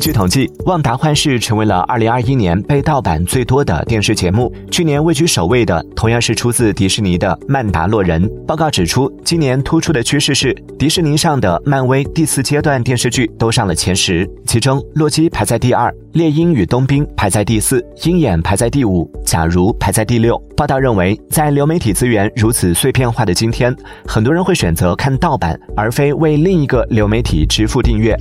据统计，旺达幻视成为了2021年被盗版最多的电视节目。去年位居首位的同样是出自迪士尼的《曼达洛人》。报告指出，今年突出的趋势是迪士尼上的漫威第四阶段电视剧都上了前十，其中洛基排在第二，猎鹰与冬兵排在第四，鹰眼排在第五。假如排在第六，报道认为在流媒体资源如此碎片化的今天，很多人会选择看盗版而非为另一个流媒体支付订阅。